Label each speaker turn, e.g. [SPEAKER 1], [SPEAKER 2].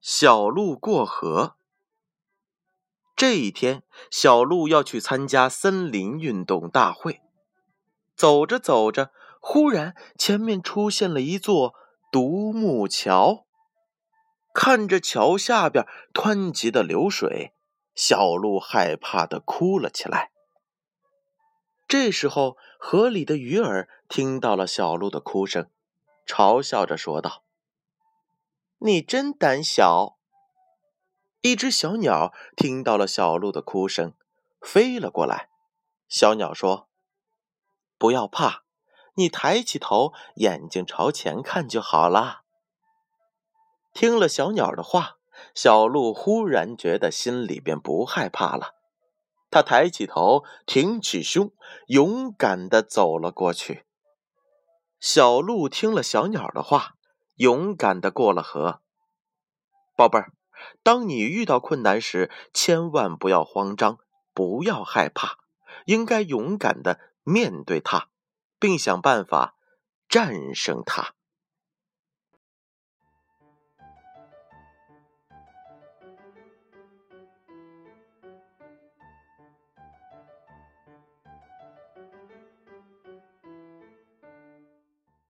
[SPEAKER 1] 小鹿过河。这一天，小鹿要去参加森林运动大会。走着走着，忽然前面出现了一座独木桥。看着桥下边湍急的流水，小鹿害怕的哭了起来。这时候，河里的鱼儿听到了小鹿的哭声，嘲笑着说道：“你真胆小。”一只小鸟听到了小鹿的哭声，飞了过来。小鸟说：“不要怕，你抬起头，眼睛朝前看就好了。”听了小鸟的话，小鹿忽然觉得心里边不害怕了。他抬起头，挺起胸，勇敢的走了过去。小鹿听了小鸟的话，勇敢的过了河。宝贝儿。当你遇到困难时，千万不要慌张，不要害怕，应该勇敢的面对它，并想办法战胜它。